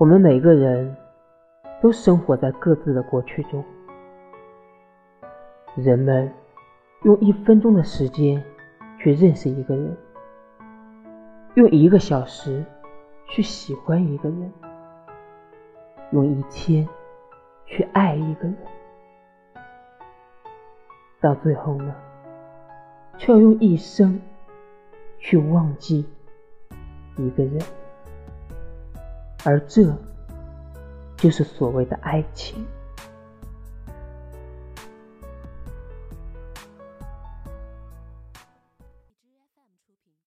我们每个人都生活在各自的过去中。人们用一分钟的时间去认识一个人，用一个小时去喜欢一个人，用一天去爱一个人，到最后呢，却要用一生去忘记一个人，而这就是所谓的爱情。